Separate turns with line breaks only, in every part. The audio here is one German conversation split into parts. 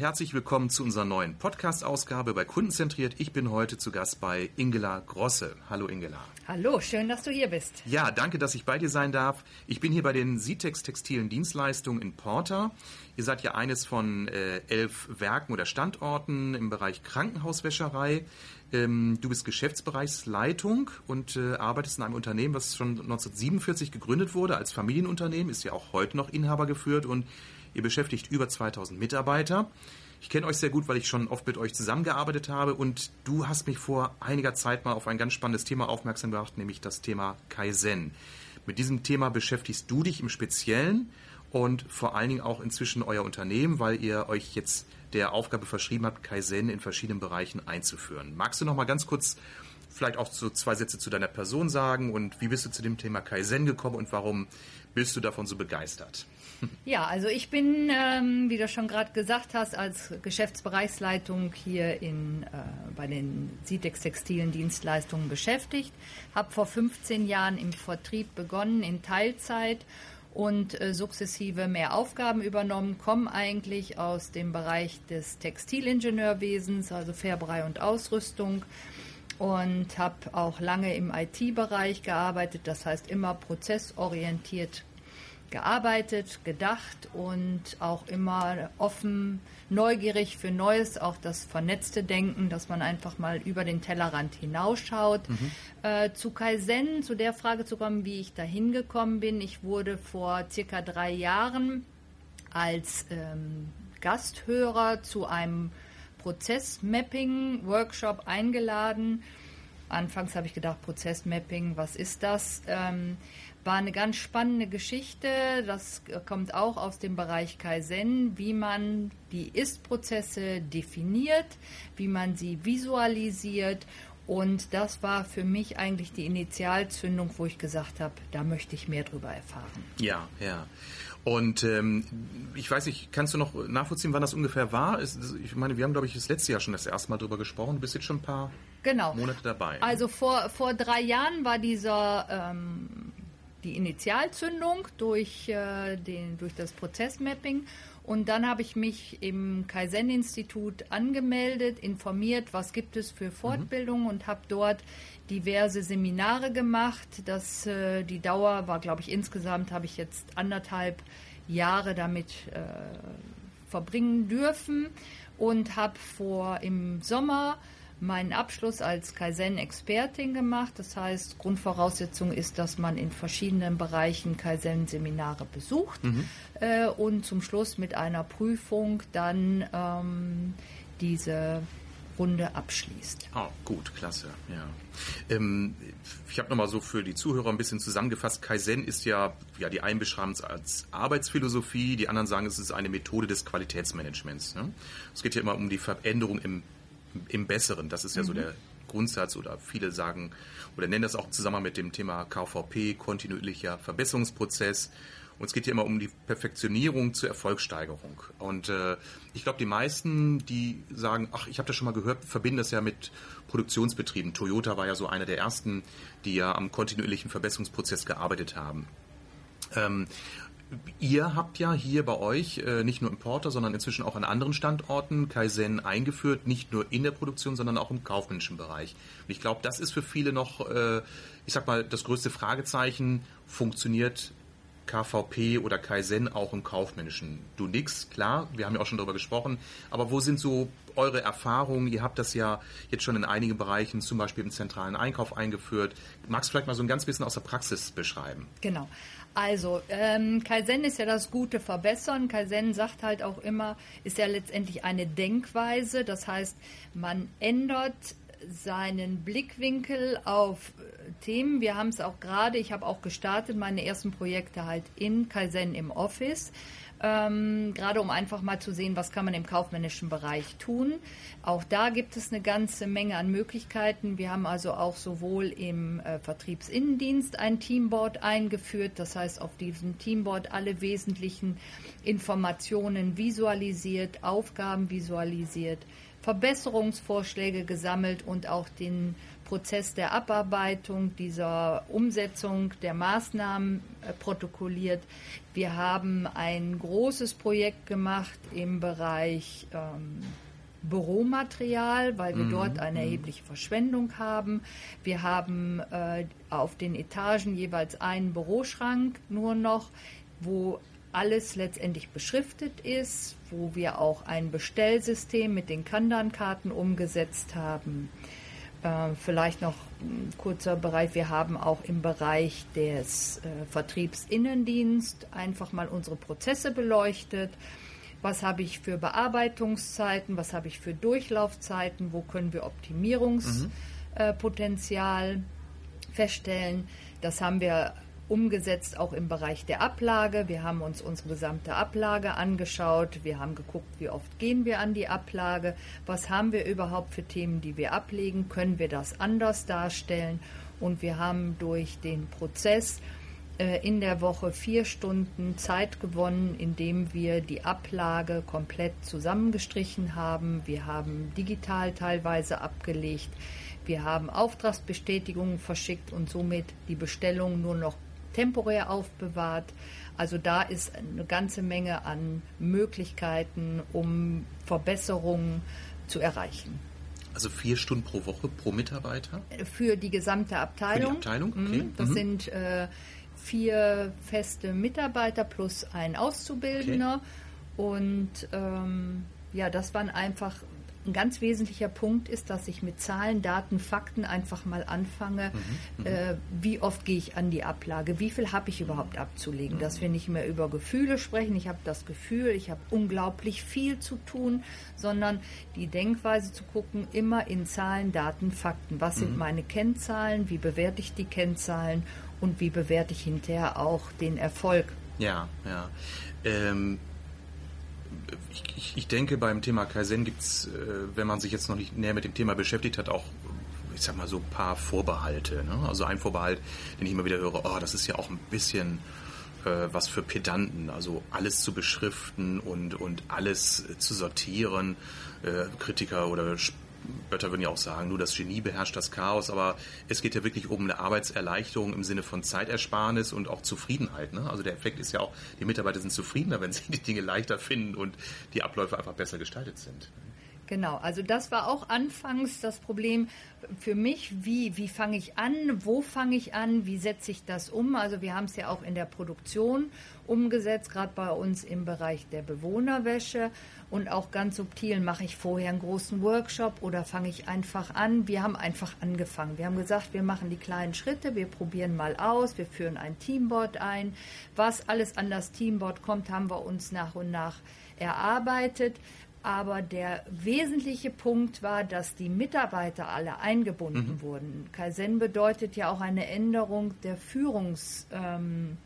Herzlich willkommen zu unserer neuen Podcast-Ausgabe bei Kundenzentriert. Ich bin heute zu Gast bei Ingela Grosse. Hallo Ingela.
Hallo, schön, dass du hier bist.
Ja, danke, dass ich bei dir sein darf. Ich bin hier bei den Sitex Textilen Dienstleistungen in Porta. Ihr seid ja eines von äh, elf Werken oder Standorten im Bereich Krankenhauswäscherei. Ähm, du bist Geschäftsbereichsleitung und äh, arbeitest in einem Unternehmen, was schon 1947 gegründet wurde als Familienunternehmen, ist ja auch heute noch Inhaber geführt und Ihr beschäftigt über 2000 Mitarbeiter. Ich kenne euch sehr gut, weil ich schon oft mit euch zusammengearbeitet habe und du hast mich vor einiger Zeit mal auf ein ganz spannendes Thema aufmerksam gemacht, nämlich das Thema Kaizen. Mit diesem Thema beschäftigst du dich im Speziellen und vor allen Dingen auch inzwischen euer Unternehmen, weil ihr euch jetzt der Aufgabe verschrieben habt, Kaizen in verschiedenen Bereichen einzuführen. Magst du noch mal ganz kurz vielleicht auch so zwei Sätze zu deiner Person sagen und wie bist du zu dem Thema Kaizen gekommen und warum bist du davon so begeistert?
Ja, also ich bin, ähm, wie du schon gerade gesagt hast, als Geschäftsbereichsleitung hier in, äh, bei den Sitex Textilen Dienstleistungen beschäftigt, habe vor 15 Jahren im Vertrieb begonnen in Teilzeit und äh, sukzessive mehr Aufgaben übernommen, komme eigentlich aus dem Bereich des Textilingenieurwesens, also Färberei und Ausrüstung und habe auch lange im IT-Bereich gearbeitet, das heißt immer prozessorientiert gearbeitet, gedacht und auch immer offen, neugierig für Neues, auch das vernetzte Denken, dass man einfach mal über den Tellerrand hinausschaut. Mhm. Äh, zu Kaizen, zu der Frage zu kommen, wie ich da hingekommen bin. Ich wurde vor circa drei Jahren als ähm, Gasthörer zu einem Prozessmapping-Workshop eingeladen. Anfangs habe ich gedacht, Prozessmapping, was ist das? Ähm, war eine ganz spannende Geschichte. Das kommt auch aus dem Bereich Kaizen, wie man die Ist-Prozesse definiert, wie man sie visualisiert. Und das war für mich eigentlich die Initialzündung, wo ich gesagt habe, da möchte ich mehr drüber erfahren.
Ja, ja. Und ähm, ich weiß nicht, kannst du noch nachvollziehen, wann das ungefähr war? Ich meine, wir haben, glaube ich, das letzte Jahr schon das erste Mal drüber gesprochen. Du bist jetzt schon ein paar genau. Monate dabei.
Also vor, vor drei Jahren war dieser ähm, die Initialzündung durch, äh, den, durch das Prozessmapping. Und dann habe ich mich im Kaizen-Institut angemeldet, informiert, was gibt es für Fortbildungen mhm. und habe dort diverse Seminare gemacht. Das, äh, die Dauer war, glaube ich, insgesamt habe ich jetzt anderthalb Jahre damit äh, verbringen dürfen und habe vor im Sommer meinen Abschluss als Kaizen-Expertin gemacht. Das heißt, Grundvoraussetzung ist, dass man in verschiedenen Bereichen Kaizen-Seminare besucht mhm. äh, und zum Schluss mit einer Prüfung dann ähm, diese Runde abschließt.
Ah, gut, klasse, ja. Ähm, ich habe nochmal so für die Zuhörer ein bisschen zusammengefasst. Kaizen ist ja, ja, die einen beschreiben es als Arbeitsphilosophie, die anderen sagen, es ist eine Methode des Qualitätsmanagements. Ne? Es geht ja immer um die Veränderung im im Besseren. Das ist ja mhm. so der Grundsatz oder viele sagen oder nennen das auch zusammen mit dem Thema KVP, kontinuierlicher Verbesserungsprozess. Und es geht ja immer um die Perfektionierung zur Erfolgssteigerung. Und äh, ich glaube, die meisten, die sagen, ach, ich habe das schon mal gehört, verbinden das ja mit Produktionsbetrieben. Toyota war ja so einer der ersten, die ja am kontinuierlichen Verbesserungsprozess gearbeitet haben. Ähm, Ihr habt ja hier bei euch äh, nicht nur im Porter, sondern inzwischen auch an anderen Standorten Kaizen eingeführt, nicht nur in der Produktion, sondern auch im kaufmännischen Bereich. Und ich glaube, das ist für viele noch, äh, ich sag mal, das größte Fragezeichen. Funktioniert KVP oder Kaizen auch im kaufmännischen? Du nix, klar, wir haben ja auch schon darüber gesprochen. Aber wo sind so eure Erfahrungen? Ihr habt das ja jetzt schon in einigen Bereichen, zum Beispiel im zentralen Einkauf eingeführt. Magst du vielleicht mal so ein ganz bisschen aus der Praxis beschreiben?
Genau. Also, ähm, Kaizen ist ja das gute Verbessern. Kaizen sagt halt auch immer, ist ja letztendlich eine Denkweise. Das heißt, man ändert seinen Blickwinkel auf Themen. Wir haben es auch gerade, ich habe auch gestartet, meine ersten Projekte halt in Kaizen im Office. Ähm, gerade um einfach mal zu sehen, was kann man im kaufmännischen Bereich tun. Auch da gibt es eine ganze Menge an Möglichkeiten. Wir haben also auch sowohl im äh, Vertriebsinnendienst ein Teamboard eingeführt. Das heißt, auf diesem Teamboard alle wesentlichen Informationen visualisiert, Aufgaben visualisiert, Verbesserungsvorschläge gesammelt und auch den Prozess der Abarbeitung dieser Umsetzung der Maßnahmen äh, protokolliert. Wir haben ein großes Projekt gemacht im Bereich ähm, Büromaterial, weil wir mhm. dort eine mhm. erhebliche Verschwendung haben. Wir haben äh, auf den Etagen jeweils einen Büroschrank nur noch, wo alles letztendlich beschriftet ist, wo wir auch ein Bestellsystem mit den Kandan-Karten umgesetzt haben. Äh, vielleicht noch ein kurzer Bereich. Wir haben auch im Bereich des äh, Vertriebsinnendienst einfach mal unsere Prozesse beleuchtet. Was habe ich für Bearbeitungszeiten? Was habe ich für Durchlaufzeiten? Wo können wir Optimierungspotenzial mhm. äh, feststellen? Das haben wir umgesetzt auch im Bereich der Ablage. Wir haben uns unsere gesamte Ablage angeschaut. Wir haben geguckt, wie oft gehen wir an die Ablage. Was haben wir überhaupt für Themen, die wir ablegen? Können wir das anders darstellen? Und wir haben durch den Prozess äh, in der Woche vier Stunden Zeit gewonnen, indem wir die Ablage komplett zusammengestrichen haben. Wir haben digital teilweise abgelegt. Wir haben Auftragsbestätigungen verschickt und somit die Bestellung nur noch temporär aufbewahrt. Also da ist eine ganze Menge an Möglichkeiten, um Verbesserungen zu erreichen.
Also vier Stunden pro Woche pro Mitarbeiter?
Für die gesamte Abteilung.
Für die Abteilung,
mhm. okay. Das mhm. sind äh, vier feste Mitarbeiter plus ein Auszubildender. Okay. Und ähm, ja, das waren einfach ein ganz wesentlicher Punkt ist, dass ich mit Zahlen, Daten, Fakten einfach mal anfange, mhm, mhm. äh, wie oft gehe ich an die Ablage, wie viel habe ich überhaupt abzulegen, mhm. dass wir nicht mehr über Gefühle sprechen, ich habe das Gefühl, ich habe unglaublich viel zu tun, sondern die Denkweise zu gucken, immer in Zahlen, Daten, Fakten. Was sind mhm. meine Kennzahlen, wie bewerte ich die Kennzahlen und wie bewerte ich hinterher auch den Erfolg?
Ja, ja. Ähm ich, ich, denke, beim Thema Kaizen gibt es, äh, wenn man sich jetzt noch nicht näher mit dem Thema beschäftigt hat, auch, ich sag mal, so ein paar Vorbehalte. Ne? Also ein Vorbehalt, den ich immer wieder höre, oh, das ist ja auch ein bisschen äh, was für Pedanten, also alles zu beschriften und, und alles zu sortieren. Äh, Kritiker oder Bötter würden ja auch sagen, nur das Genie beherrscht das Chaos, aber es geht ja wirklich um eine Arbeitserleichterung im Sinne von Zeitersparnis und auch Zufriedenheit. Ne? Also der Effekt ist ja auch, die Mitarbeiter sind zufriedener, wenn sie die Dinge leichter finden und die Abläufe einfach besser gestaltet sind.
Genau, also das war auch anfangs das Problem für mich, wie, wie fange ich an, wo fange ich an, wie setze ich das um. Also wir haben es ja auch in der Produktion umgesetzt, gerade bei uns im Bereich der Bewohnerwäsche und auch ganz subtil mache ich vorher einen großen Workshop oder fange ich einfach an. Wir haben einfach angefangen. Wir haben gesagt, wir machen die kleinen Schritte, wir probieren mal aus, wir führen ein Teamboard ein. Was alles an das Teamboard kommt, haben wir uns nach und nach erarbeitet. Aber der wesentliche Punkt war, dass die Mitarbeiter alle eingebunden mhm. wurden. Kaizen bedeutet ja auch eine Änderung der Führungskultur.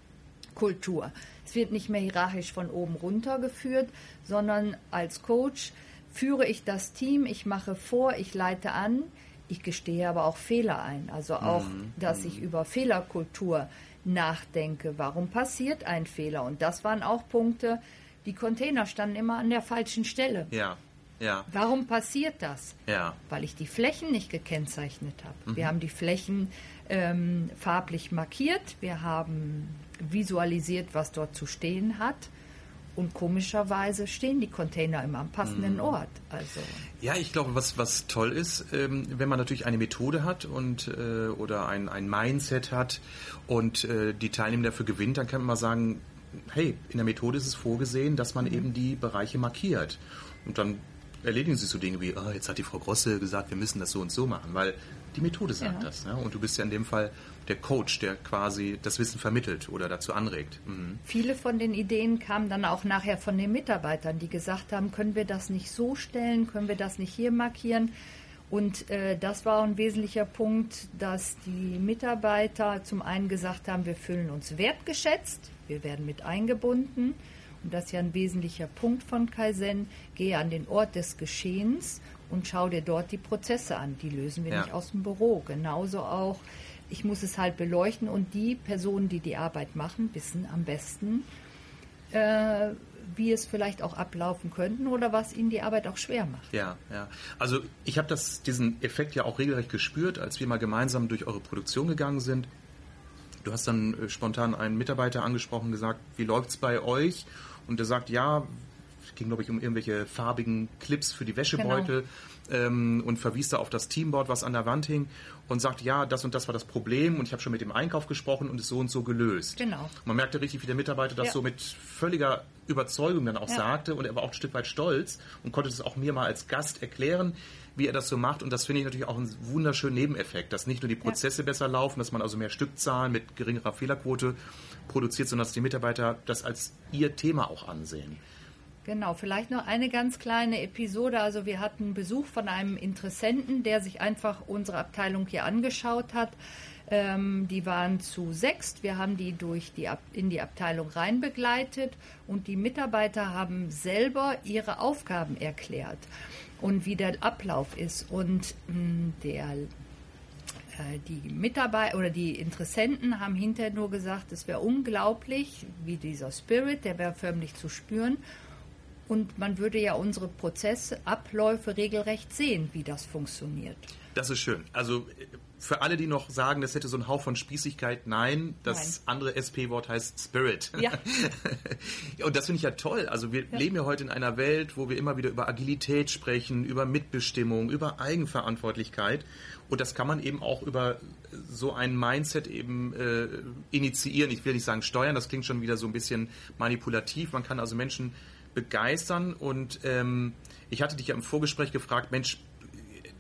Ähm, es wird nicht mehr hierarchisch von oben runter geführt, sondern als Coach führe ich das Team, ich mache vor, ich leite an, ich gestehe aber auch Fehler ein. Also auch, mhm. dass ich mhm. über Fehlerkultur nachdenke. Warum passiert ein Fehler? Und das waren auch Punkte, die Container standen immer an der falschen Stelle.
Ja. Ja.
Warum passiert das?
Ja.
Weil ich die Flächen nicht gekennzeichnet habe. Mhm. Wir haben die Flächen ähm, farblich markiert, wir haben visualisiert, was dort zu stehen hat. Und komischerweise stehen die Container immer am passenden mhm. Ort. Also
ja, ich glaube, was, was toll ist, ähm, wenn man natürlich eine Methode hat und äh, oder ein, ein Mindset hat und äh, die Teilnehmer dafür gewinnt, dann kann man mal sagen, hey, in der Methode ist es vorgesehen, dass man mhm. eben die Bereiche markiert. Und dann erledigen sich so Dinge wie, oh, jetzt hat die Frau Grosse gesagt, wir müssen das so und so machen, weil die Methode sagt ja. das. Ne? Und du bist ja in dem Fall der Coach, der quasi das Wissen vermittelt oder dazu anregt.
Mhm. Viele von den Ideen kamen dann auch nachher von den Mitarbeitern, die gesagt haben, können wir das nicht so stellen, können wir das nicht hier markieren. Und äh, das war ein wesentlicher Punkt, dass die Mitarbeiter zum einen gesagt haben, wir fühlen uns wertgeschätzt, wir werden mit eingebunden. Und das ist ja ein wesentlicher Punkt von Kaizen. Gehe an den Ort des Geschehens und schau dir dort die Prozesse an. Die lösen wir ja. nicht aus dem Büro. Genauso auch, ich muss es halt beleuchten und die Personen, die die Arbeit machen, wissen am besten, äh, wie es vielleicht auch ablaufen könnten oder was ihnen die Arbeit auch schwer macht.
Ja, ja. Also ich habe diesen Effekt ja auch regelrecht gespürt, als wir mal gemeinsam durch eure Produktion gegangen sind. Du hast dann äh, spontan einen Mitarbeiter angesprochen, gesagt, wie läuft es bei euch? Und der sagt, ja, ging glaube ich um irgendwelche farbigen Clips für die Wäschebeutel. Genau ähm, und verwies da auf das Teamboard, was an der Wand hing und sagte, ja, das und das war das Problem und ich habe schon mit dem Einkauf gesprochen und es so und so gelöst.
Genau.
Man merkte richtig, wie der Mitarbeiter das ja. so mit völliger Überzeugung dann auch ja. sagte und er war auch ein Stück weit stolz und konnte das auch mir mal als Gast erklären, wie er das so macht. Und das finde ich natürlich auch einen wunderschönen Nebeneffekt, dass nicht nur die Prozesse ja. besser laufen, dass man also mehr Stückzahlen mit geringerer Fehlerquote produziert, sondern dass die Mitarbeiter das als ihr Thema auch ansehen.
Genau, vielleicht noch eine ganz kleine Episode. Also wir hatten Besuch von einem Interessenten, der sich einfach unsere Abteilung hier angeschaut hat. Ähm, die waren zu sechst. Wir haben die durch die in die Abteilung rein begleitet und die Mitarbeiter haben selber ihre Aufgaben erklärt und wie der Ablauf ist. Und mh, hm, der äh, die Mitarbeiter oder die Interessenten haben hinterher nur gesagt, es wäre unglaublich, wie dieser Spirit, der wäre förmlich zu spüren. Und man würde ja unsere Prozesse, Abläufe regelrecht sehen, wie das funktioniert.
Das ist schön. Also für alle, die noch sagen, das hätte so einen Hauch von Spießigkeit, nein, das nein. andere SP-Wort heißt Spirit. Ja. Und das finde ich ja toll. Also wir ja. leben ja heute in einer Welt, wo wir immer wieder über Agilität sprechen, über Mitbestimmung, über Eigenverantwortlichkeit. Und das kann man eben auch über so ein Mindset eben äh, initiieren. Ich will nicht sagen steuern, das klingt schon wieder so ein bisschen manipulativ. Man kann also Menschen begeistern. Und ähm, ich hatte dich ja im Vorgespräch gefragt, Mensch,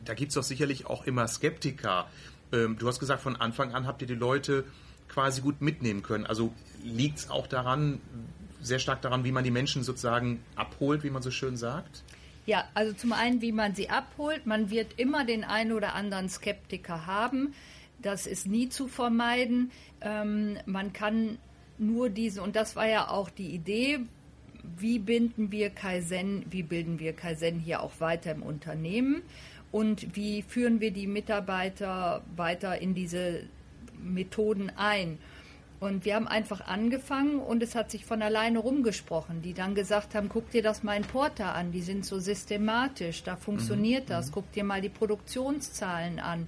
da gibt es doch sicherlich auch immer Skeptiker. Ähm, du hast gesagt, von Anfang an habt ihr die Leute quasi gut mitnehmen können. Also liegt es auch daran, sehr stark daran, wie man die Menschen sozusagen abholt, wie man so schön sagt?
Ja, also zum einen, wie man sie abholt. Man wird immer den einen oder anderen Skeptiker haben. Das ist nie zu vermeiden. Ähm, man kann nur diese, und das war ja auch die Idee, wie binden wir Kaizen, wie bilden wir Kaizen hier auch weiter im Unternehmen und wie führen wir die Mitarbeiter weiter in diese Methoden ein. Und wir haben einfach angefangen und es hat sich von alleine rumgesprochen, die dann gesagt haben, guck dir das mal in Porter an, die sind so systematisch, da funktioniert mhm. das, mhm. guck dir mal die Produktionszahlen an.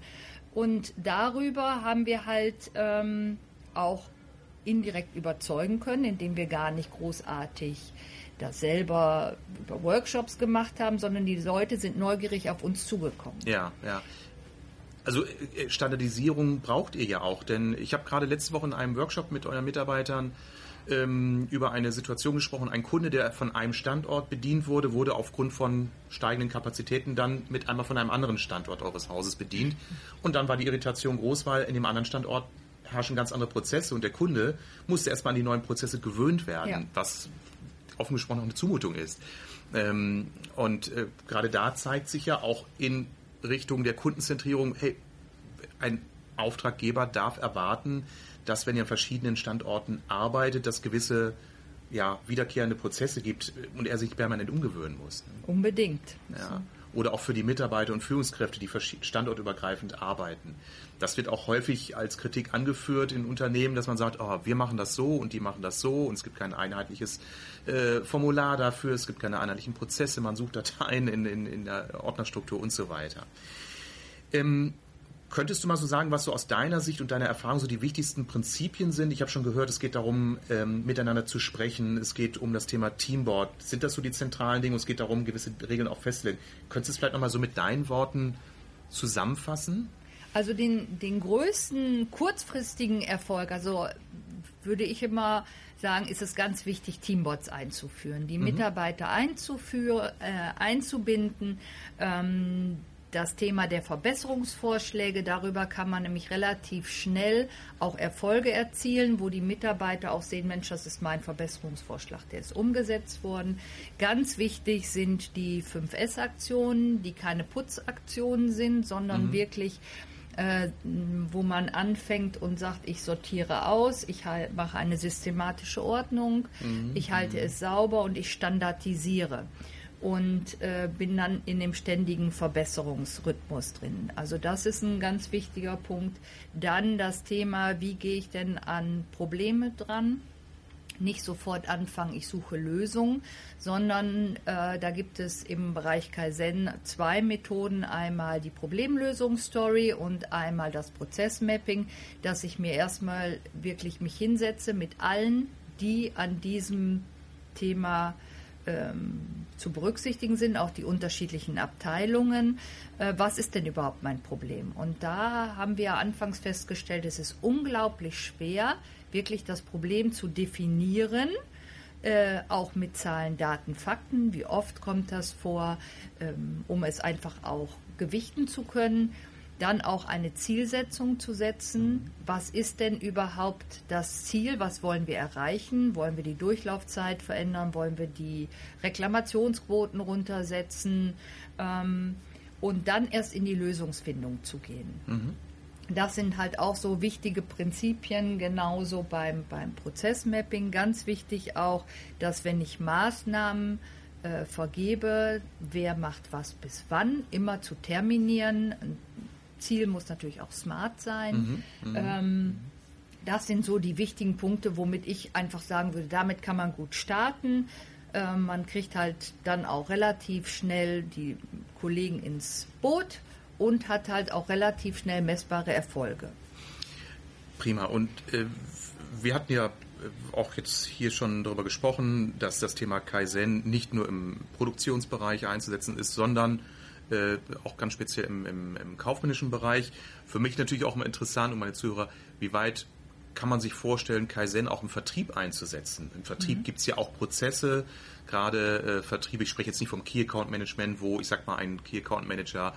Und darüber haben wir halt ähm, auch indirekt überzeugen können, indem wir gar nicht großartig das selber über Workshops gemacht haben, sondern die Leute sind neugierig auf uns zugekommen.
Ja, ja. Also äh, Standardisierung braucht ihr ja auch, denn ich habe gerade letzte Woche in einem Workshop mit euren Mitarbeitern ähm, über eine Situation gesprochen. Ein Kunde, der von einem Standort bedient wurde, wurde aufgrund von steigenden Kapazitäten dann mit einmal von einem anderen Standort eures Hauses bedient. Und dann war die Irritation groß, weil in dem anderen Standort herrschen ganz andere Prozesse und der Kunde musste erstmal an die neuen Prozesse gewöhnt werden, ja. was offen gesprochen auch eine Zumutung ist. Ähm, und äh, gerade da zeigt sich ja auch in Richtung der Kundenzentrierung, hey, ein Auftraggeber darf erwarten, dass wenn er an verschiedenen Standorten arbeitet, dass gewisse ja, wiederkehrende Prozesse gibt und er sich permanent umgewöhnen muss.
Unbedingt.
Ja oder auch für die Mitarbeiter und Führungskräfte, die standortübergreifend arbeiten. Das wird auch häufig als Kritik angeführt in Unternehmen, dass man sagt, oh, wir machen das so und die machen das so und es gibt kein einheitliches äh, Formular dafür, es gibt keine einheitlichen Prozesse, man sucht Dateien in, in, in der Ordnerstruktur und so weiter. Ähm, Könntest du mal so sagen, was so aus deiner Sicht und deiner Erfahrung so die wichtigsten Prinzipien sind? Ich habe schon gehört, es geht darum, ähm, miteinander zu sprechen. Es geht um das Thema Teamboard. Sind das so die zentralen Dinge? Es geht darum, gewisse Regeln auch festzulegen. Könntest du es vielleicht nochmal so mit deinen Worten zusammenfassen?
Also den, den größten kurzfristigen Erfolg, also würde ich immer sagen, ist es ganz wichtig, Teambots einzuführen, die mhm. Mitarbeiter einzuführen, äh, einzubinden. Ähm, das Thema der Verbesserungsvorschläge, darüber kann man nämlich relativ schnell auch Erfolge erzielen, wo die Mitarbeiter auch sehen, Mensch, das ist mein Verbesserungsvorschlag, der ist umgesetzt worden. Ganz wichtig sind die 5S-Aktionen, die keine Putzaktionen sind, sondern mhm. wirklich äh, wo man anfängt und sagt, ich sortiere aus, ich halt, mache eine systematische Ordnung, mhm. ich halte es sauber und ich standardisiere und äh, bin dann in dem ständigen Verbesserungsrhythmus drin. Also das ist ein ganz wichtiger Punkt. Dann das Thema, wie gehe ich denn an Probleme dran? Nicht sofort anfangen, ich suche Lösungen, sondern äh, da gibt es im Bereich Kaizen zwei Methoden. Einmal die Problemlösungsstory und einmal das Prozessmapping, dass ich mir erstmal wirklich mich hinsetze mit allen, die an diesem Thema ähm, zu berücksichtigen sind, auch die unterschiedlichen Abteilungen. Äh, was ist denn überhaupt mein Problem? Und da haben wir anfangs festgestellt, es ist unglaublich schwer, wirklich das Problem zu definieren. Äh, auch mit Zahlen, Daten, Fakten. Wie oft kommt das vor, ähm, um es einfach auch gewichten zu können? Dann auch eine Zielsetzung zu setzen. Was ist denn überhaupt das Ziel? Was wollen wir erreichen? Wollen wir die Durchlaufzeit verändern? Wollen wir die Reklamationsquoten runtersetzen? Ähm, und dann erst in die Lösungsfindung zu gehen. Mhm. Das sind halt auch so wichtige Prinzipien, genauso beim, beim Prozessmapping. Ganz wichtig auch, dass wenn ich Maßnahmen äh, vergebe, wer macht was bis wann, immer zu terminieren, Ziel muss natürlich auch smart sein. Mhm, mhm, ähm, das sind so die wichtigen Punkte, womit ich einfach sagen würde, damit kann man gut starten. Ähm, man kriegt halt dann auch relativ schnell die Kollegen ins Boot und hat halt auch relativ schnell messbare Erfolge.
Prima. Und äh, wir hatten ja auch jetzt hier schon darüber gesprochen, dass das Thema Kaizen nicht nur im Produktionsbereich einzusetzen ist, sondern äh, auch ganz speziell im, im, im, kaufmännischen Bereich. Für mich natürlich auch mal interessant und meine Zuhörer, wie weit kann man sich vorstellen, Kaizen auch im Vertrieb einzusetzen? Im Vertrieb mhm. gibt es ja auch Prozesse, gerade äh, Vertrieb, ich spreche jetzt nicht vom Key Account Management, wo ich sag mal ein Key Account Manager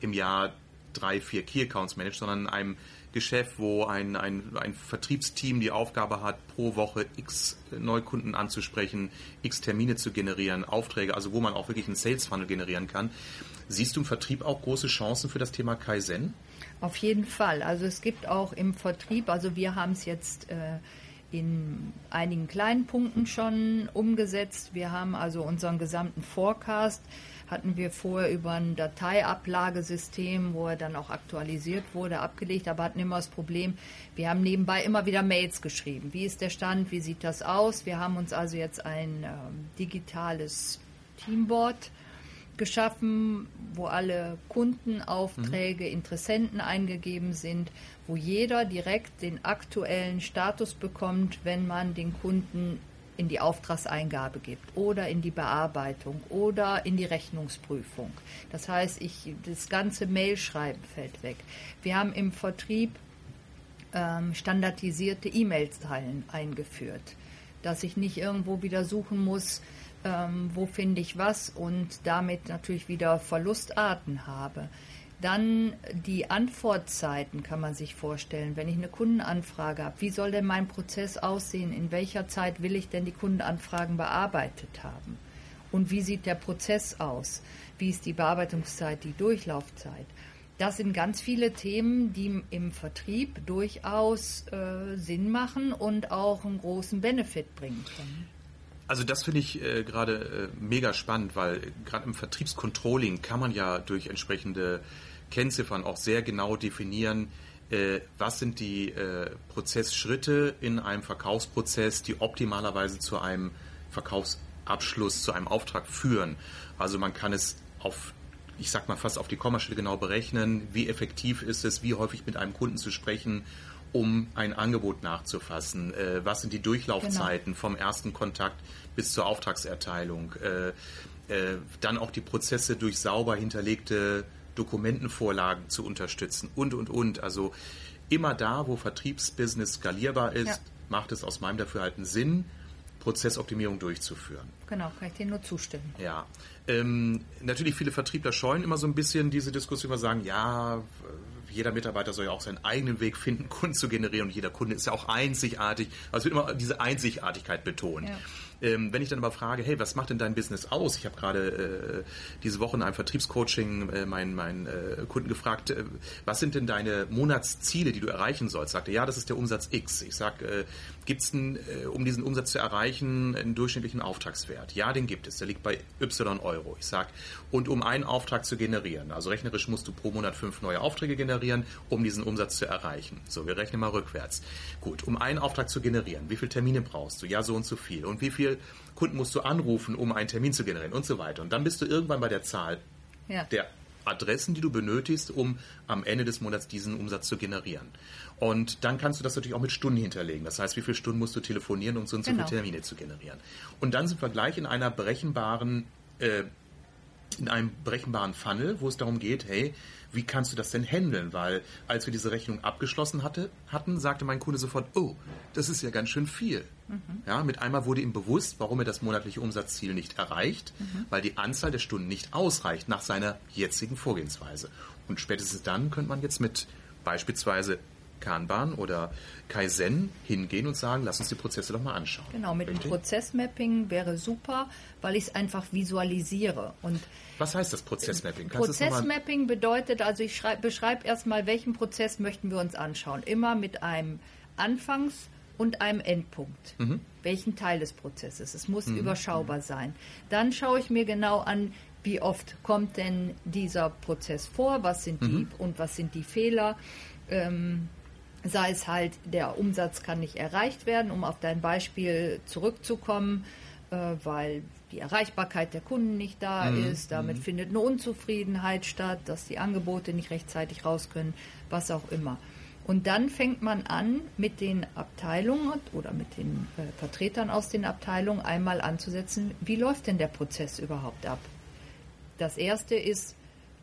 im Jahr drei, vier Key Accounts managt, sondern in einem Geschäft, wo ein, ein, ein Vertriebsteam die Aufgabe hat, pro Woche x Neukunden anzusprechen, x Termine zu generieren, Aufträge, also wo man auch wirklich einen Sales Funnel generieren kann. Siehst du im Vertrieb auch große Chancen für das Thema Kaizen?
Auf jeden Fall. Also es gibt auch im Vertrieb, also wir haben es jetzt äh, in einigen kleinen Punkten schon umgesetzt. Wir haben also unseren gesamten Forecast hatten wir vorher über ein Dateiablagesystem, wo er dann auch aktualisiert wurde, abgelegt, aber hatten immer das Problem, wir haben nebenbei immer wieder Mails geschrieben. Wie ist der Stand? Wie sieht das aus? Wir haben uns also jetzt ein äh, digitales Teamboard geschaffen, wo alle Kundenaufträge, mhm. Interessenten eingegeben sind, wo jeder direkt den aktuellen Status bekommt, wenn man den Kunden in die Auftragseingabe gibt oder in die Bearbeitung oder in die Rechnungsprüfung. Das heißt, ich, das ganze Mailschreiben fällt weg. Wir haben im Vertrieb ähm, standardisierte E-Mail-Teilen eingeführt, dass ich nicht irgendwo wieder suchen muss, ähm, wo finde ich was und damit natürlich wieder Verlustarten habe. Dann die Antwortzeiten kann man sich vorstellen. Wenn ich eine Kundenanfrage habe, wie soll denn mein Prozess aussehen? In welcher Zeit will ich denn die Kundenanfragen bearbeitet haben? Und wie sieht der Prozess aus? Wie ist die Bearbeitungszeit, die Durchlaufzeit? Das sind ganz viele Themen, die im Vertrieb durchaus äh, Sinn machen und auch einen großen Benefit bringen können.
Also das finde ich äh, gerade äh, mega spannend, weil gerade im Vertriebscontrolling kann man ja durch entsprechende Kennziffern auch sehr genau definieren, äh, was sind die äh, Prozessschritte in einem Verkaufsprozess, die optimalerweise zu einem Verkaufsabschluss, zu einem Auftrag führen. Also man kann es auf ich sag mal fast auf die Kommastelle genau berechnen, wie effektiv ist es, wie häufig mit einem Kunden zu sprechen, um ein Angebot nachzufassen. Äh, was sind die Durchlaufzeiten genau. vom ersten Kontakt bis zur Auftragserteilung? Äh, äh, dann auch die Prozesse durch sauber hinterlegte Dokumentenvorlagen zu unterstützen und, und, und. Also immer da, wo Vertriebsbusiness skalierbar ist, ja. macht es aus meinem Dafürhalten Sinn, Prozessoptimierung durchzuführen.
Genau, kann ich dir nur zustimmen.
Ja. Ähm, natürlich, viele Vertriebler scheuen immer so ein bisschen diese Diskussion, weil sagen, ja, jeder Mitarbeiter soll ja auch seinen eigenen Weg finden, Kunden zu generieren und jeder Kunde ist ja auch einzigartig. Also wird immer diese Einzigartigkeit betont. Ja. Ähm, wenn ich dann aber frage, hey, was macht denn dein Business aus? Ich habe gerade äh, diese Woche in einem Vertriebscoaching äh, meinen, meinen äh, Kunden gefragt, äh, was sind denn deine Monatsziele, die du erreichen sollst? Sagte, ja, das ist der Umsatz X. Ich sage, äh, gibt es, äh, um diesen Umsatz zu erreichen, einen durchschnittlichen Auftragswert? Ja, den gibt es. Der liegt bei Y Euro. Ich sage, und um einen Auftrag zu generieren, also rechnerisch musst du pro Monat fünf neue Aufträge generieren, um diesen Umsatz zu erreichen. So, wir rechnen mal rückwärts. Gut, um einen Auftrag zu generieren, wie viele Termine brauchst du? Ja, so und so viel. Und wie viel viele Kunden musst du anrufen, um einen Termin zu generieren und so weiter. Und dann bist du irgendwann bei der Zahl ja. der Adressen, die du benötigst, um am Ende des Monats diesen Umsatz zu generieren. Und dann kannst du das natürlich auch mit Stunden hinterlegen. Das heißt, wie viele Stunden musst du telefonieren, um so und so genau. viele Termine zu generieren. Und dann sind wir gleich in einer berechenbaren äh, in einem berechenbaren Funnel, wo es darum geht, hey, wie kannst du das denn handeln? Weil als wir diese Rechnung abgeschlossen hatte, hatten, sagte mein Kunde sofort, oh, das ist ja ganz schön viel. Mhm. Ja, mit einmal wurde ihm bewusst, warum er das monatliche Umsatzziel nicht erreicht, mhm. weil die Anzahl der Stunden nicht ausreicht nach seiner jetzigen Vorgehensweise. Und spätestens dann könnte man jetzt mit beispielsweise Kanban oder Kaizen hingehen und sagen, lass uns die Prozesse doch mal anschauen.
Genau, mit Richtig? dem Prozessmapping wäre super, weil ich es einfach visualisiere. Und
Was heißt das Prozessmapping?
Prozessmapping bedeutet, also ich beschreibe erstmal, welchen Prozess möchten wir uns anschauen. Immer mit einem Anfangs- und einem Endpunkt. Mhm. Welchen Teil des Prozesses? Es muss mhm. überschaubar sein. Dann schaue ich mir genau an, wie oft kommt denn dieser Prozess vor, was sind die mhm. und was sind die Fehler. Ähm, sei es halt, der Umsatz kann nicht erreicht werden, um auf dein Beispiel zurückzukommen, äh, weil die Erreichbarkeit der Kunden nicht da mhm. ist, damit mhm. findet eine Unzufriedenheit statt, dass die Angebote nicht rechtzeitig raus können, was auch immer. Und dann fängt man an, mit den Abteilungen oder mit den äh, Vertretern aus den Abteilungen einmal anzusetzen, wie läuft denn der Prozess überhaupt ab? Das erste ist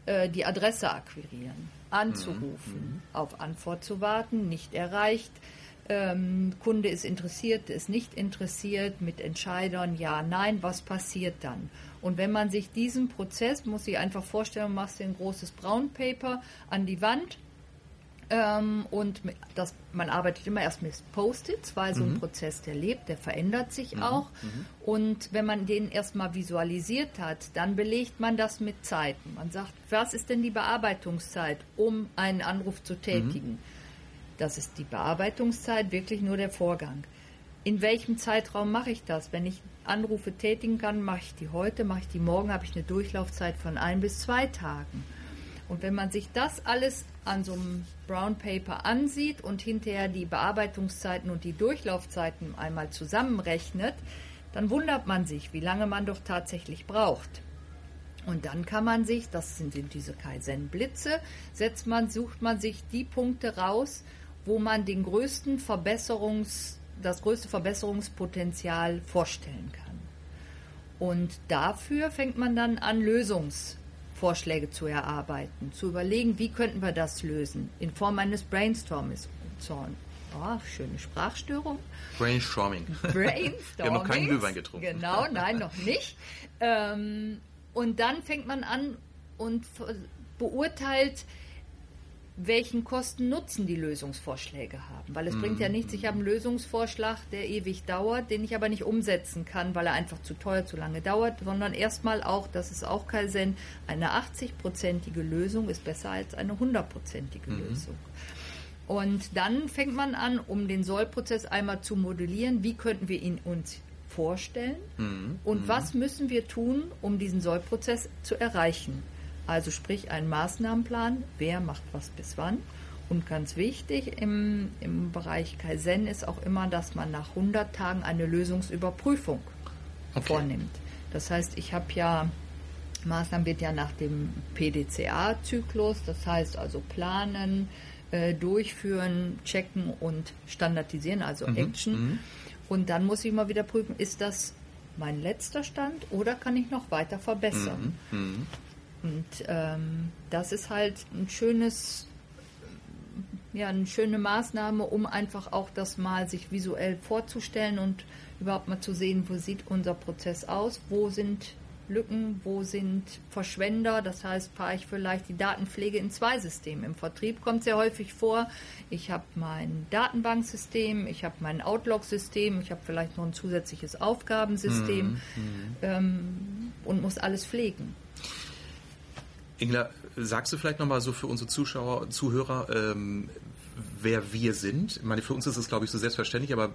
äh, die Adresse akquirieren anzurufen, mhm. auf Antwort zu warten, nicht erreicht. Ähm, Kunde ist interessiert, ist nicht interessiert, mit Entscheidern ja, nein, was passiert dann? Und wenn man sich diesen Prozess, muss ich einfach vorstellen, machst du ein großes Brown Paper an die Wand, ähm, und das, man arbeitet immer erst mit Post-its, weil so ein mhm. Prozess, der lebt, der verändert sich mhm. auch. Mhm. Und wenn man den erstmal visualisiert hat, dann belegt man das mit Zeiten. Man sagt, was ist denn die Bearbeitungszeit, um einen Anruf zu tätigen? Mhm. Das ist die Bearbeitungszeit, wirklich nur der Vorgang. In welchem Zeitraum mache ich das? Wenn ich Anrufe tätigen kann, mache ich die heute, mache ich die morgen, habe ich eine Durchlaufzeit von ein bis zwei Tagen. Und wenn man sich das alles an so einem Brown Paper ansieht und hinterher die Bearbeitungszeiten und die Durchlaufzeiten einmal zusammenrechnet, dann wundert man sich, wie lange man doch tatsächlich braucht. Und dann kann man sich, das sind diese Kaizen-Blitze, setzt man, sucht man sich die Punkte raus, wo man den größten Verbesserungs, das größte Verbesserungspotenzial vorstellen kann. Und dafür fängt man dann an, Lösungs Vorschläge zu erarbeiten, zu überlegen, wie könnten wir das lösen, in Form eines Brainstormings. Oh, schöne Sprachstörung.
Brainstorming.
Brainstorming.
Wir haben noch keinen Glühwein getrunken.
Genau, nein, noch nicht. Ähm, und dann fängt man an und beurteilt, welchen Kosten-Nutzen die Lösungsvorschläge haben. Weil es mm. bringt ja nichts, ich habe einen Lösungsvorschlag, der ewig dauert, den ich aber nicht umsetzen kann, weil er einfach zu teuer, zu lange dauert, sondern erstmal auch, das ist auch Kaizen, eine 80-prozentige Lösung ist besser als eine 100-prozentige mm. Lösung. Und dann fängt man an, um den Sollprozess einmal zu modellieren, wie könnten wir ihn uns vorstellen mm. und mhm. was müssen wir tun, um diesen Sollprozess zu erreichen. Also sprich ein Maßnahmenplan, wer macht was bis wann. Und ganz wichtig im, im Bereich Kaizen ist auch immer, dass man nach 100 Tagen eine Lösungsüberprüfung okay. vornimmt. Das heißt, ich habe ja, Maßnahmen wird ja nach dem PDCA-Zyklus, das heißt also planen, äh, durchführen, checken und standardisieren, also mhm. Action. Mhm. Und dann muss ich mal wieder prüfen, ist das mein letzter Stand oder kann ich noch weiter verbessern? Mhm. Mhm. Und ähm, das ist halt ein schönes, ja, eine schöne Maßnahme, um einfach auch das mal sich visuell vorzustellen und überhaupt mal zu sehen, wo sieht unser Prozess aus, wo sind Lücken, wo sind Verschwender. Das heißt, fahre ich vielleicht die Datenpflege in zwei Systemen. Im Vertrieb kommt es sehr häufig vor, ich habe mein Datenbanksystem, ich habe mein Outlook-System, ich habe vielleicht noch ein zusätzliches Aufgabensystem mhm. ähm, und muss alles pflegen.
Ingela, sagst du vielleicht nochmal so für unsere Zuschauer, Zuhörer, ähm, wer wir sind. Ich meine, für uns ist es, glaube ich, so selbstverständlich, aber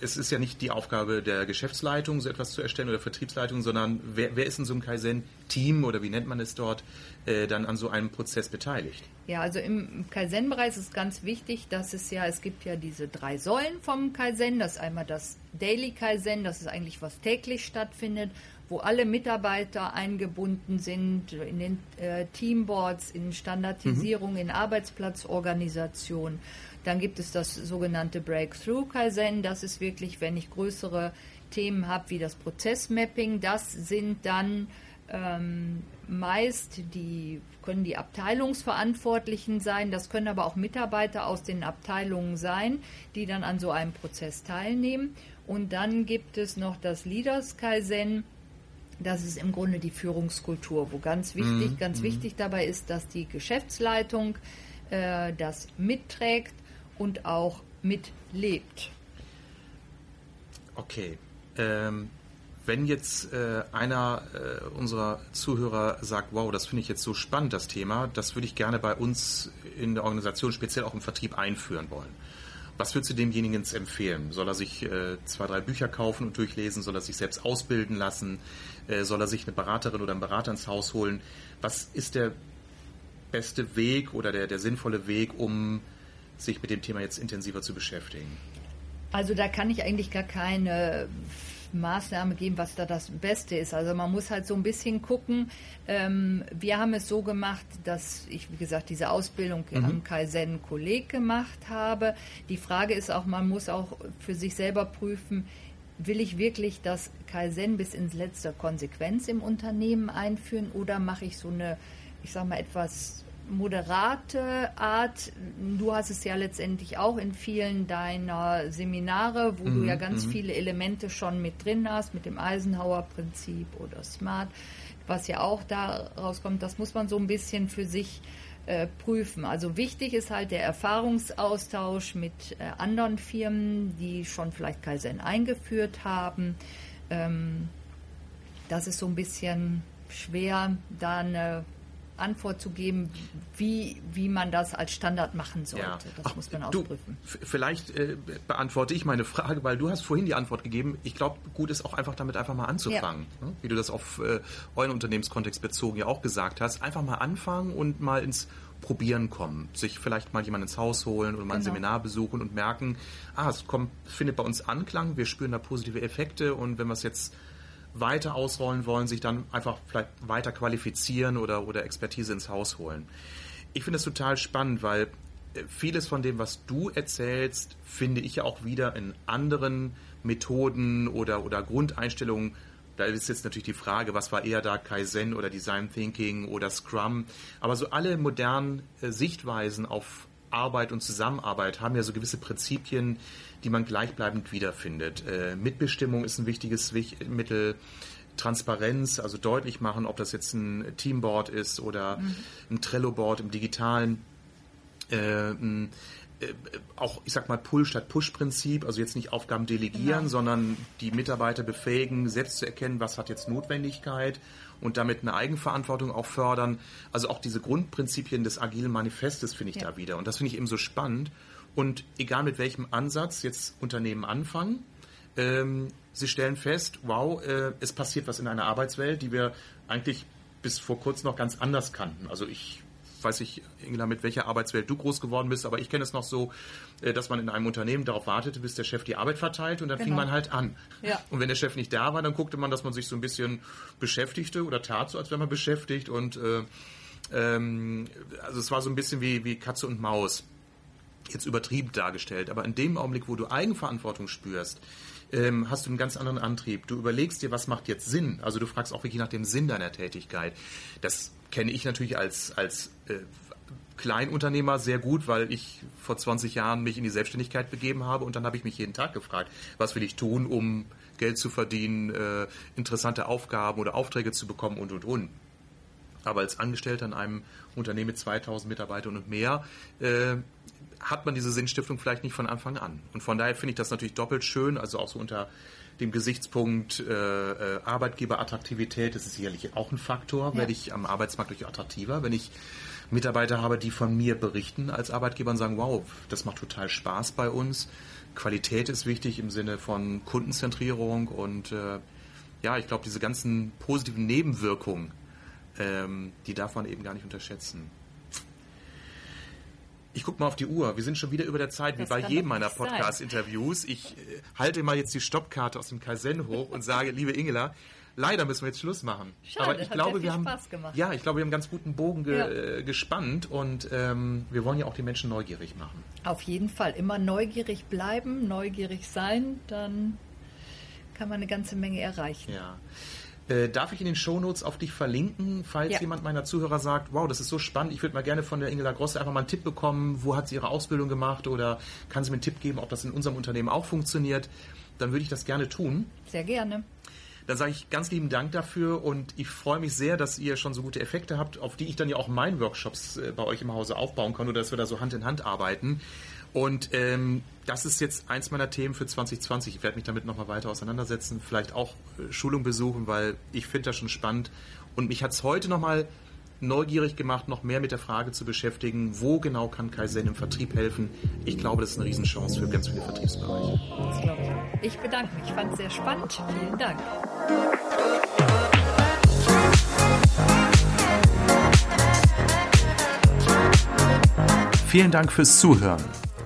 es ist ja nicht die Aufgabe der Geschäftsleitung, so etwas zu erstellen oder Vertriebsleitung, sondern wer, wer ist in so einem Kaizen-Team oder wie nennt man es dort, äh, dann an so einem Prozess beteiligt?
Ja, also im Kaizen-Bereich ist es ganz wichtig, dass es ja, es gibt ja diese drei Säulen vom Kaizen. Das ist einmal das Daily Kaizen, das ist eigentlich was täglich stattfindet wo alle Mitarbeiter eingebunden sind, in den äh, Teamboards, in Standardisierung, mhm. in Arbeitsplatzorganisation. Dann gibt es das sogenannte Breakthrough Kaizen. Das ist wirklich, wenn ich größere Themen habe wie das Prozessmapping. Das sind dann ähm, meist die können die Abteilungsverantwortlichen sein, das können aber auch Mitarbeiter aus den Abteilungen sein, die dann an so einem Prozess teilnehmen. Und dann gibt es noch das Leaders Kaizen das ist im Grunde die Führungskultur, wo ganz wichtig, mhm. ganz mhm. wichtig dabei ist, dass die Geschäftsleitung äh, das mitträgt und auch mitlebt.
Okay. Ähm, wenn jetzt äh, einer äh, unserer Zuhörer sagt, wow, das finde ich jetzt so spannend, das Thema, das würde ich gerne bei uns in der Organisation, speziell auch im Vertrieb, einführen wollen. Was würdest du demjenigen empfehlen? Soll er sich äh, zwei, drei Bücher kaufen und durchlesen? Soll er sich selbst ausbilden lassen? Äh, soll er sich eine Beraterin oder einen Berater ins Haus holen? Was ist der beste Weg oder der, der sinnvolle Weg, um sich mit dem Thema jetzt intensiver zu beschäftigen?
Also da kann ich eigentlich gar keine Maßnahme geben, was da das Beste ist. Also man muss halt so ein bisschen gucken. Ähm, wir haben es so gemacht, dass ich, wie gesagt, diese Ausbildung mhm. am Kaizen Kolleg gemacht habe. Die Frage ist auch, man muss auch für sich selber prüfen, will ich wirklich das Kaizen bis ins letzte Konsequenz im Unternehmen einführen oder mache ich so eine, ich sag mal, etwas moderate Art. Du hast es ja letztendlich auch in vielen deiner Seminare, wo mhm, du ja ganz mhm. viele Elemente schon mit drin hast, mit dem Eisenhower-Prinzip oder Smart, was ja auch da rauskommt. Das muss man so ein bisschen für sich äh, prüfen. Also wichtig ist halt der Erfahrungsaustausch mit äh, anderen Firmen, die schon vielleicht Kaizen eingeführt haben. Ähm, das ist so ein bisschen schwer, da eine Antwort zu geben, wie, wie man das als Standard machen sollte. Ja. Das Ach, muss man ausprüfen.
vielleicht äh, beantworte ich meine Frage, weil du hast vorhin die Antwort gegeben. Ich glaube, gut ist auch einfach damit einfach mal anzufangen. Ja. Ne? Wie du das auf äh, euren Unternehmenskontext bezogen ja auch gesagt hast. Einfach mal anfangen und mal ins Probieren kommen. Sich vielleicht mal jemand ins Haus holen oder mal genau. ein Seminar besuchen und merken, ah, es kommt, findet bei uns Anklang, wir spüren da positive Effekte und wenn wir es jetzt weiter ausrollen wollen, sich dann einfach vielleicht weiter qualifizieren oder, oder Expertise ins Haus holen. Ich finde es total spannend, weil äh, vieles von dem, was du erzählst, finde ich ja auch wieder in anderen Methoden oder, oder Grundeinstellungen. Da ist jetzt natürlich die Frage, was war eher da, Kaizen oder Design Thinking oder Scrum. Aber so alle modernen äh, Sichtweisen auf Arbeit und Zusammenarbeit haben ja so gewisse Prinzipien, die man gleichbleibend wiederfindet. Äh, Mitbestimmung ist ein wichtiges Mittel. Transparenz, also deutlich machen, ob das jetzt ein Teamboard ist oder mhm. ein Trello-Board im digitalen. Äh, äh, auch, ich sag mal, Pull statt Push-Prinzip, also jetzt nicht Aufgaben delegieren, genau. sondern die Mitarbeiter befähigen, selbst zu erkennen, was hat jetzt Notwendigkeit und damit eine Eigenverantwortung auch fördern. Also auch diese Grundprinzipien des agilen Manifestes finde ich ja. da wieder. Und das finde ich eben so spannend. Und egal mit welchem Ansatz jetzt Unternehmen anfangen, ähm, sie stellen fest, wow, äh, es passiert was in einer Arbeitswelt, die wir eigentlich bis vor kurzem noch ganz anders kannten. Also ich weiß nicht, Ingela, mit welcher Arbeitswelt du groß geworden bist, aber ich kenne es noch so, äh, dass man in einem Unternehmen darauf wartete, bis der Chef die Arbeit verteilt und dann genau. fing man halt an. Ja. Und wenn der Chef nicht da war, dann guckte man, dass man sich so ein bisschen beschäftigte oder tat so, als wäre man beschäftigt und äh, ähm, also es war so ein bisschen wie, wie Katze und Maus jetzt übertrieben dargestellt, aber in dem Augenblick, wo du Eigenverantwortung spürst, ähm, hast du einen ganz anderen Antrieb. Du überlegst dir, was macht jetzt Sinn. Also du fragst auch wirklich nach dem Sinn deiner Tätigkeit. Das kenne ich natürlich als, als äh, Kleinunternehmer sehr gut, weil ich vor 20 Jahren mich in die Selbstständigkeit begeben habe und dann habe ich mich jeden Tag gefragt, was will ich tun, um Geld zu verdienen, äh, interessante Aufgaben oder Aufträge zu bekommen und und und. Aber als Angestellter in einem Unternehmen mit 2000 Mitarbeitern und mehr äh, hat man diese Sinnstiftung vielleicht nicht von Anfang an. Und von daher finde ich das natürlich doppelt schön, also auch so unter dem Gesichtspunkt äh, äh, Arbeitgeberattraktivität, das ist sicherlich auch ein Faktor, ja. werde ich am Arbeitsmarkt durch attraktiver, wenn ich Mitarbeiter habe, die von mir berichten als Arbeitgeber und sagen, wow, das macht total Spaß bei uns. Qualität ist wichtig im Sinne von Kundenzentrierung und äh, ja, ich glaube, diese ganzen positiven Nebenwirkungen, ähm, die darf man eben gar nicht unterschätzen. Ich gucke mal auf die Uhr. Wir sind schon wieder über der Zeit, wie das bei jedem meiner Podcast-Interviews. Ich äh, halte mal jetzt die Stoppkarte aus dem Kaizen hoch und sage, liebe Ingela, leider müssen wir jetzt Schluss machen.
Schade, Aber ich glaube, wir haben
ja, ich glaube, wir haben einen ganz guten Bogen ge ja. Äh, gespannt und ähm, wir wollen ja auch die Menschen neugierig machen.
Auf jeden Fall immer neugierig bleiben, neugierig sein, dann kann man eine ganze Menge erreichen.
Ja. Äh, darf ich in den Shownotes auf dich verlinken, falls ja. jemand meiner Zuhörer sagt, wow, das ist so spannend, ich würde mal gerne von der Ingela Grosse einfach mal einen Tipp bekommen, wo hat sie ihre Ausbildung gemacht oder kann sie mir einen Tipp geben, ob das in unserem Unternehmen auch funktioniert, dann würde ich das gerne tun.
Sehr gerne.
Dann sage ich ganz lieben Dank dafür und ich freue mich sehr, dass ihr schon so gute Effekte habt, auf die ich dann ja auch meinen Workshops äh, bei euch im Hause aufbauen kann oder dass wir da so Hand in Hand arbeiten. Und ähm, das ist jetzt eins meiner Themen für 2020. Ich werde mich damit nochmal weiter auseinandersetzen, vielleicht auch äh, Schulung besuchen, weil ich finde das schon spannend. Und mich hat es heute nochmal neugierig gemacht, noch mehr mit der Frage zu beschäftigen, wo genau kann Kaizen im Vertrieb helfen. Ich glaube, das ist eine Riesenchance für ganz viele Vertriebsbereiche.
Das glaube ich. Ich bedanke mich. Ich fand es sehr spannend. Vielen Dank.
Vielen Dank fürs Zuhören.